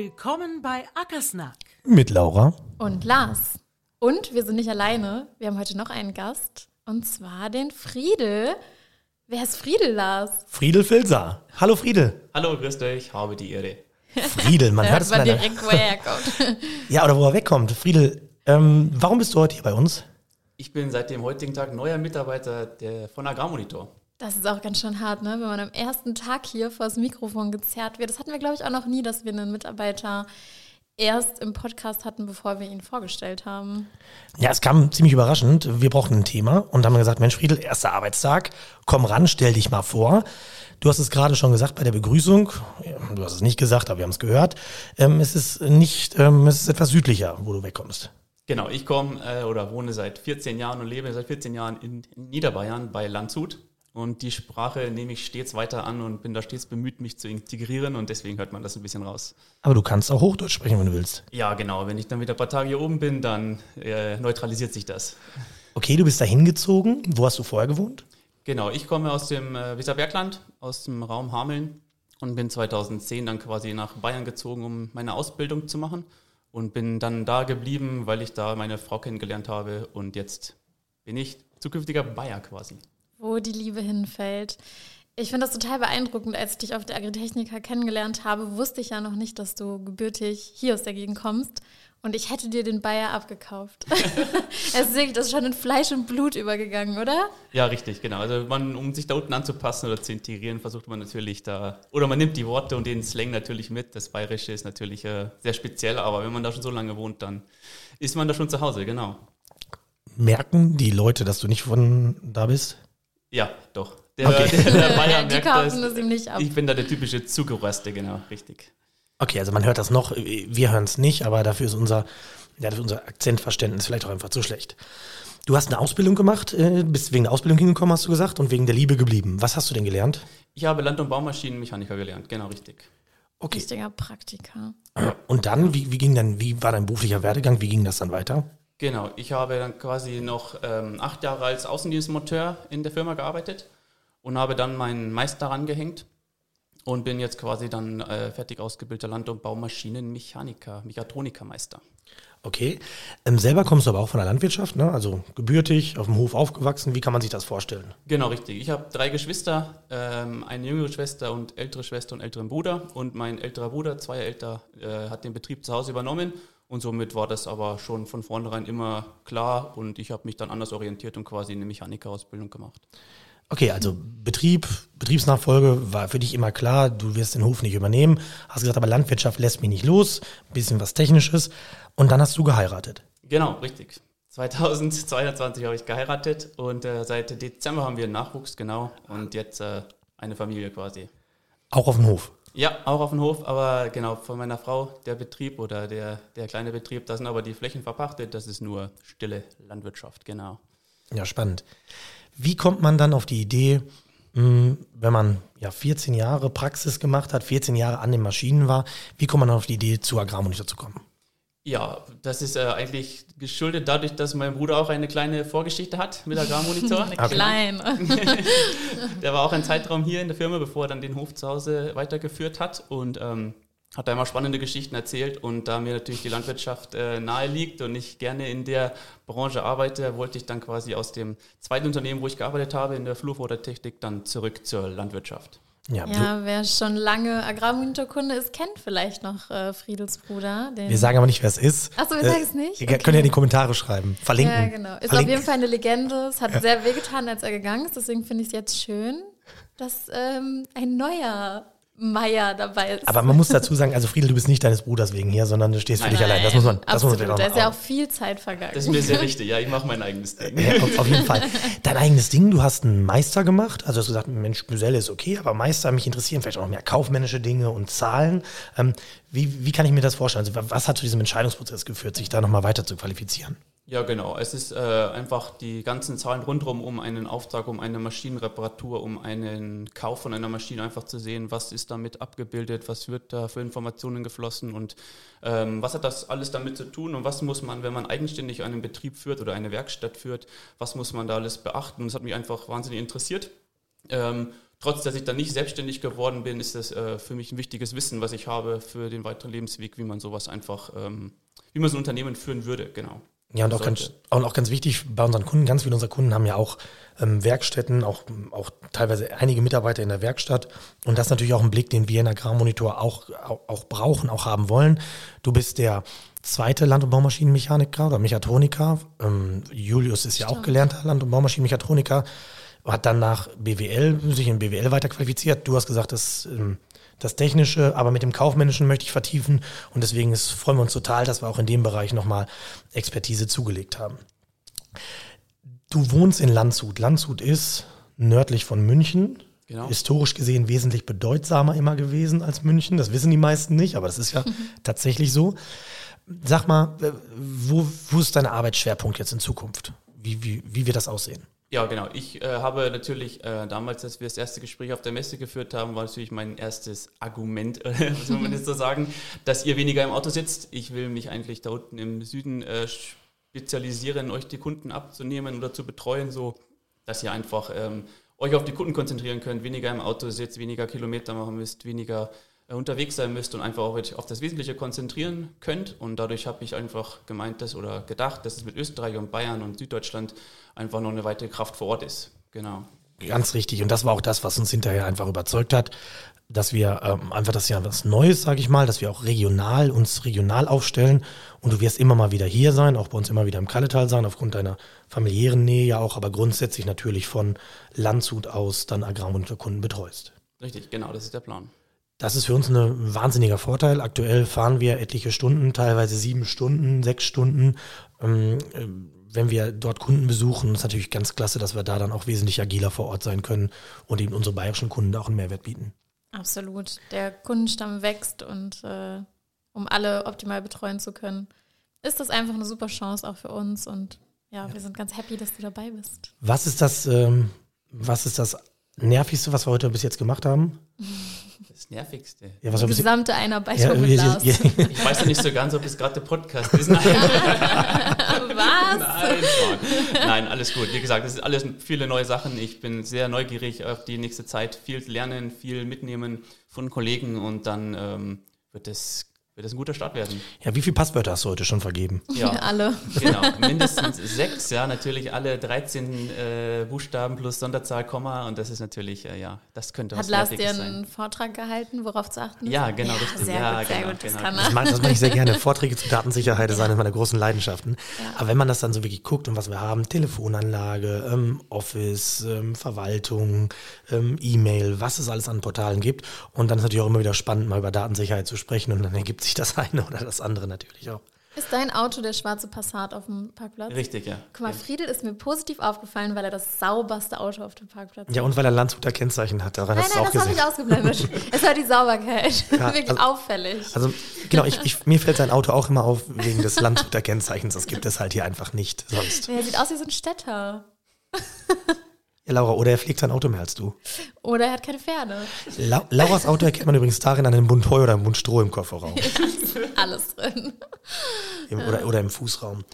Willkommen bei Ackersnack. Mit Laura. Und Lars. Und wir sind nicht alleine. Wir haben heute noch einen Gast. Und zwar den Friedel. Wer ist Friedel, Lars? Friedel Filser. Hallo Friedel. Hallo, grüßt euch, habe die Ehre. Friedel, man hört es leider. direkt, wo er herkommt. Ja, oder wo er wegkommt. Friedel, ähm, warum bist du heute hier bei uns? Ich bin seit dem heutigen Tag neuer Mitarbeiter der, von Agrarmonitor. Das ist auch ganz schön hart, ne? wenn man am ersten Tag hier vor das Mikrofon gezerrt wird. Das hatten wir, glaube ich, auch noch nie, dass wir einen Mitarbeiter erst im Podcast hatten, bevor wir ihn vorgestellt haben. Ja, es kam ziemlich überraschend. Wir brauchten ein Thema und haben gesagt, Mensch Friedel, erster Arbeitstag, komm ran, stell dich mal vor. Du hast es gerade schon gesagt bei der Begrüßung. Du hast es nicht gesagt, aber wir haben es gehört. Ähm, es ist nicht, ähm, es ist etwas südlicher, wo du wegkommst. Genau, ich komme äh, oder wohne seit 14 Jahren und lebe seit 14 Jahren in, in Niederbayern bei Landshut. Und die Sprache nehme ich stets weiter an und bin da stets bemüht, mich zu integrieren und deswegen hört man das ein bisschen raus. Aber du kannst auch Hochdeutsch sprechen, wenn du willst. Ja, genau, wenn ich dann wieder ein paar Tage hier oben bin, dann äh, neutralisiert sich das. Okay, du bist da hingezogen. Wo hast du vorher gewohnt? Genau, ich komme aus dem äh, Weserbergland, aus dem Raum Hameln und bin 2010 dann quasi nach Bayern gezogen, um meine Ausbildung zu machen und bin dann da geblieben, weil ich da meine Frau kennengelernt habe und jetzt bin ich zukünftiger Bayer quasi. Wo die Liebe hinfällt. Ich finde das total beeindruckend. Als ich dich auf der Agritechnica kennengelernt habe, wusste ich ja noch nicht, dass du gebürtig hier aus der Gegend kommst. Und ich hätte dir den Bayer abgekauft. es ist wirklich, das ist schon in Fleisch und Blut übergegangen, oder? Ja, richtig, genau. Also man, um sich da unten anzupassen oder zu integrieren, versucht man natürlich da, oder man nimmt die Worte und den Slang natürlich mit. Das Bayerische ist natürlich äh, sehr speziell, aber wenn man da schon so lange wohnt, dann ist man da schon zu Hause, genau. Merken die Leute, dass du nicht von da bist? Ja, doch. Der, Okay. der, der Bayer Die merkt kaufen das. es ihm nicht ab. Ich bin da der typische Zugeröste, genau, richtig. Okay, also man hört das noch, wir hören es nicht, aber dafür ist unser, ja, dafür unser Akzentverständnis vielleicht auch einfach zu schlecht. Du hast eine Ausbildung gemacht, äh, bist wegen der Ausbildung hingekommen, hast du gesagt, und wegen der Liebe geblieben. Was hast du denn gelernt? Ich habe Land- und Baumaschinenmechaniker gelernt, genau richtig. Okay. Richtiger Praktiker. Und dann, wie, wie ging dann, wie war dein beruflicher Werdegang, wie ging das dann weiter? Genau, ich habe dann quasi noch ähm, acht Jahre als Außendienstmonteur in der Firma gearbeitet und habe dann meinen Meister rangehängt und bin jetzt quasi dann äh, fertig ausgebildeter Land- und Baumaschinenmechaniker, Mechatronikermeister. Okay. Ähm, selber kommst du aber auch von der Landwirtschaft, ne? Also gebürtig, auf dem Hof aufgewachsen. Wie kann man sich das vorstellen? Genau, richtig. Ich habe drei Geschwister, ähm, eine jüngere Schwester und ältere Schwester und älteren Bruder. Und mein älterer Bruder, zwei älter, äh, hat den Betrieb zu Hause übernommen. Und somit war das aber schon von vornherein immer klar. Und ich habe mich dann anders orientiert und quasi eine Mechanikerausbildung gemacht. Okay, also Betrieb, Betriebsnachfolge war für dich immer klar, du wirst den Hof nicht übernehmen. Hast gesagt, aber Landwirtschaft lässt mich nicht los, bisschen was Technisches. Und dann hast du geheiratet. Genau, richtig. 2022 habe ich geheiratet und äh, seit Dezember haben wir einen Nachwuchs, genau. Und jetzt äh, eine Familie quasi. Auch auf dem Hof. Ja, auch auf dem Hof, aber genau, von meiner Frau, der Betrieb oder der, der kleine Betrieb, da sind aber die Flächen verpachtet, das ist nur stille Landwirtschaft, genau. Ja, spannend. Wie kommt man dann auf die Idee, mh, wenn man ja 14 Jahre Praxis gemacht hat, 14 Jahre an den Maschinen war, wie kommt man dann auf die Idee, zu Agrarmonitor zu kommen? Ja, das ist äh, eigentlich geschuldet dadurch, dass mein Bruder auch eine kleine Vorgeschichte hat mit Agrarmonitor. Eine kleine. Der war auch ein Zeitraum hier in der Firma, bevor er dann den Hof zu Hause weitergeführt hat und ähm, hat da immer spannende Geschichten erzählt. Und da mir natürlich die Landwirtschaft äh, nahe liegt und ich gerne in der Branche arbeite, wollte ich dann quasi aus dem zweiten Unternehmen, wo ich gearbeitet habe, in der Flurfuttertechnik, dann zurück zur Landwirtschaft. Ja, Ja, wer schon lange Agrarmonitorkunde ist, kennt vielleicht noch äh, Friedels Bruder. Wir sagen aber nicht, wer es ist. Ach so, wir sagen es nicht? Ihr Okay. könnt ja in die Kommentare schreiben, verlinken. Ja, genau. Ist auf Verlinken. jeden Fall eine Legende. Es hat sehr wehgetan, als er gegangen ist. Deswegen finde ich es jetzt schön, dass ähm, ein neuer Meier dabei ist. Aber man muss dazu sagen, also Friedel, du bist nicht deines Bruders wegen hier, sondern du stehst für dich allein. Das muss man, das muss Absolut. man da ist ja auch viel Zeit vergangen. Das ist mir sehr wichtig, ja, ich mache mein eigenes Ding. Ja, auf, auf jeden Fall. Dein eigenes Ding, du hast einen Meister gemacht. Also hast du gesagt, Mensch, Geselle ist okay, aber Meister, mich interessieren vielleicht auch noch mehr kaufmännische Dinge und Zahlen. Ähm, wie, wie kann ich mir das vorstellen? Also wa- was hat zu diesem Entscheidungsprozess geführt, sich da nochmal weiter zu qualifizieren? Ja, genau. Es ist äh, einfach die ganzen Zahlen rundherum, um einen Auftrag, um eine Maschinenreparatur, um einen Kauf von einer Maschine einfach zu sehen, was ist damit abgebildet, was wird da für Informationen geflossen und ähm, was hat das alles damit zu tun und was muss man, wenn man eigenständig einen Betrieb führt oder eine Werkstatt führt, was muss man da alles beachten? Das hat mich einfach wahnsinnig interessiert. Ähm, trotz dass ich dann nicht selbstständig geworden bin, ist das äh, für mich ein wichtiges Wissen, was ich habe für den weiteren Lebensweg, wie man sowas einfach, ähm, wie man so ein Unternehmen führen würde, genau. Ja, und auch ganz, und auch ganz wichtig bei unseren Kunden, ganz viele unserer Kunden haben ja auch ähm, Werkstätten, auch, auch teilweise einige Mitarbeiter in der Werkstatt. Und das ist natürlich auch ein Blick, den wir in Agrarmonitor auch, auch, auch brauchen, auch haben wollen. Du bist der zweite Land- und Baumaschinenmechaniker oder Mechatroniker. Ähm, Julius ist ja auch gelernter Land- und Baumaschinenmechatroniker, hat dann nach BWL, sich in BWL weiterqualifiziert. Du hast gesagt, das ähm, das Technische, aber mit dem Kaufmännischen möchte ich vertiefen und deswegen ist, freuen wir uns total, dass wir auch in dem Bereich nochmal Expertise zugelegt haben. Du wohnst in Landshut. Landshut ist nördlich von München. Genau. Historisch gesehen wesentlich bedeutsamer immer gewesen als München. Das wissen die meisten nicht, aber das ist ja tatsächlich so. Sag mal, äh, wo, wo ist dein Arbeitsschwerpunkt jetzt in Zukunft? Wie, wie, wie wird das aussehen? Ja, genau. Ich äh, habe natürlich äh, damals, als wir das erste Gespräch auf der Messe geführt haben, war natürlich mein erstes Argument, was man jetzt so sagen, dass ihr weniger im Auto sitzt. Ich will mich eigentlich da unten im Süden äh, spezialisieren, euch die Kunden abzunehmen oder zu betreuen, so dass ihr einfach ähm, euch auf die Kunden konzentrieren könnt, weniger im Auto sitzt, weniger Kilometer machen müsst, weniger unterwegs sein müsst und einfach auch auf das Wesentliche konzentrieren könnt. Und dadurch habe ich einfach gemeint, dass oder gedacht, dass es mit Österreich und Bayern und Süddeutschland einfach noch eine weitere Kraft vor Ort ist. Genau. Ganz richtig. Und das war auch das, was uns hinterher einfach überzeugt hat, dass wir ähm, einfach das ja was Neues, sage ich mal, dass wir auch regional uns regional aufstellen. Und du wirst immer mal wieder hier sein, auch bei uns immer wieder im Kalletal sein, aufgrund deiner familiären Nähe ja auch, aber grundsätzlich natürlich von Landshut aus dann Agrarmonitorkunden betreust. Richtig, genau, das ist der Plan. Das ist für uns ein wahnsinniger Vorteil. Aktuell fahren wir etliche Stunden, teilweise sieben Stunden, sechs Stunden. Ähm, äh, wenn wir dort Kunden besuchen, ist natürlich ganz klasse, dass wir da dann auch wesentlich agiler vor Ort sein können und eben unsere bayerischen Kunden auch einen Mehrwert bieten. Absolut. Der Kundenstamm wächst und äh, um alle optimal betreuen zu können, ist das einfach eine super Chance auch für uns und ja, ja. wir sind ganz happy, dass du dabei bist. Was ist das, ähm, was ist das Nervigste, was wir heute bis jetzt gemacht haben? Das Nervigste. Ja, was Die gesamte Einarbeitung ja, mit Lars. Ja, ich weiß ja nicht so ganz, ob es gerade der Podcast ist. Nein. was? Nein, Nein, alles gut. Wie gesagt, es sind alles viele neue Sachen. Ich bin sehr neugierig auf die nächste Zeit. Viel lernen, viel mitnehmen von Kollegen und dann ähm, wird es wird das ein guter Start werden. Ja, wie viele Passwörter hast du heute schon vergeben? Ja, alle. Genau, mindestens sechs, ja, natürlich alle 13 äh, Buchstaben plus Sonderzahl, Komma und das ist natürlich, äh, ja, das könnte Hat Lars dir einen Vortrag gehalten, worauf zu achten ist? Ja, genau, ja, richtig. Sehr ja, gut, sehr genau, gut, das genau. kann er. Das mache mach ich sehr gerne. Vorträge zur Datensicherheit ist eine meiner großen Leidenschaften. Ja. Aber wenn man das dann so wirklich guckt und was wir haben, Telefonanlage, ähm, Office, ähm, Verwaltung, ähm, E-Mail, was es alles an Portalen gibt und dann ist natürlich auch immer wieder spannend, mal über Datensicherheit zu sprechen und dann ergibt sich sich das eine oder das andere natürlich auch. Ist dein Auto der schwarze Passat auf dem Parkplatz? Richtig, ja. Guck mal, Friedel ist mir positiv aufgefallen, weil er das sauberste Auto auf dem Parkplatz hat. Ja, und weil er Landshuter Kennzeichen hat. Daran nein, nein, auch das habe ich ausgeblendet. es war die Sauberkeit. Ja, Wirklich also, auffällig. Also, genau, ich, ich, mir fällt sein Auto auch immer auf wegen des Landshuter Kennzeichens. Das gibt es halt hier einfach nicht sonst. Er sieht aus wie so ein Städter. Ja, Laura, oder er fliegt sein Auto mehr als du. Oder er hat keine Pferde. La Lauras Auto erkennt man übrigens darin an einem Bund Heu oder einem Bund Stroh im Kofferraum. Alles drin. Im, oder, oder im Fußraum.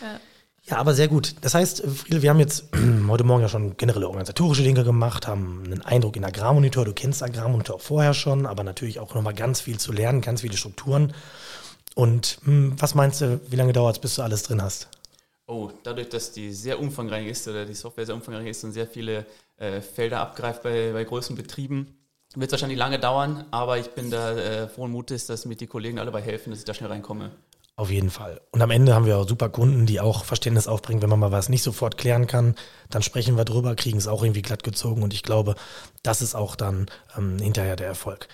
Ja. Ja, aber sehr gut. Das heißt, Friedel, wir haben jetzt heute Morgen ja schon generelle organisatorische Dinge gemacht, haben einen Eindruck in Agrarmonitor. Du kennst Agrarmonitor auch vorher schon, aber natürlich auch nochmal ganz viel zu lernen, ganz viele Strukturen. Und hm, was meinst du, wie lange dauert es, bis du alles drin hast? Oh, dadurch, dass die sehr umfangreich ist oder die Software sehr umfangreich ist und sehr viele äh, Felder abgreift bei, bei großen Betrieben, wird es wahrscheinlich lange dauern, aber ich bin da äh, frohen Mutes, dass mir die Kollegen alle dabei helfen, dass ich da schnell reinkomme. Auf jeden Fall. Und am Ende haben wir auch super Kunden, die auch Verständnis aufbringen, wenn man mal was nicht sofort klären kann. Dann sprechen wir drüber, kriegen es auch irgendwie glatt gezogen und ich glaube, das ist auch dann ähm, hinterher der Erfolg.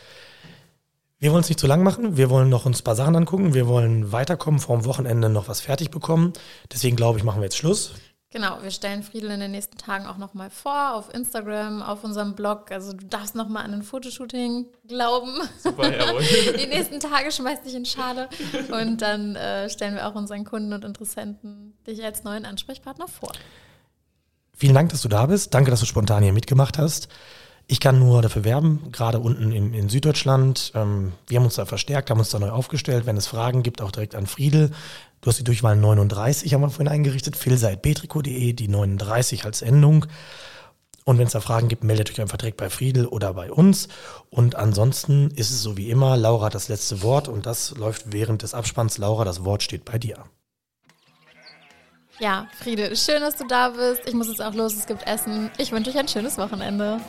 Wir wollen es nicht zu lang machen. Wir wollen noch uns ein paar Sachen angucken. Wir wollen weiterkommen, vor dem Wochenende noch was fertig bekommen. Deswegen glaube ich, machen wir jetzt Schluss. Genau, wir stellen Friedel in den nächsten Tagen auch nochmal vor auf Instagram, auf unserem Blog. Also du darfst nochmal an ein Fotoshooting glauben. Super, jawohl. Die nächsten Tage schmeißt dich in Schade. Und dann äh, stellen wir auch unseren Kunden und Interessenten dich als neuen Ansprechpartner vor. Vielen Dank, dass du da bist. Danke, dass du spontan hier mitgemacht hast. Ich kann nur dafür werben, gerade unten in, in Süddeutschland. Ähm, wir haben uns da verstärkt, haben uns da neu aufgestellt. Wenn es Fragen gibt, auch direkt an Friedel. Du hast die Durchwahl 39, haben wir vorhin eingerichtet. philseitbetrico.de, die 39 als Endung. Und wenn es da Fragen gibt, meldet euch einfach direkt bei Friedel oder bei uns. Und ansonsten ist es so wie immer, Laura hat das letzte Wort und das läuft während des Abspanns. Laura, das Wort steht bei dir. Ja, Friede, schön, dass du da bist. Ich muss jetzt auch los, es gibt Essen. Ich wünsche euch ein schönes Wochenende.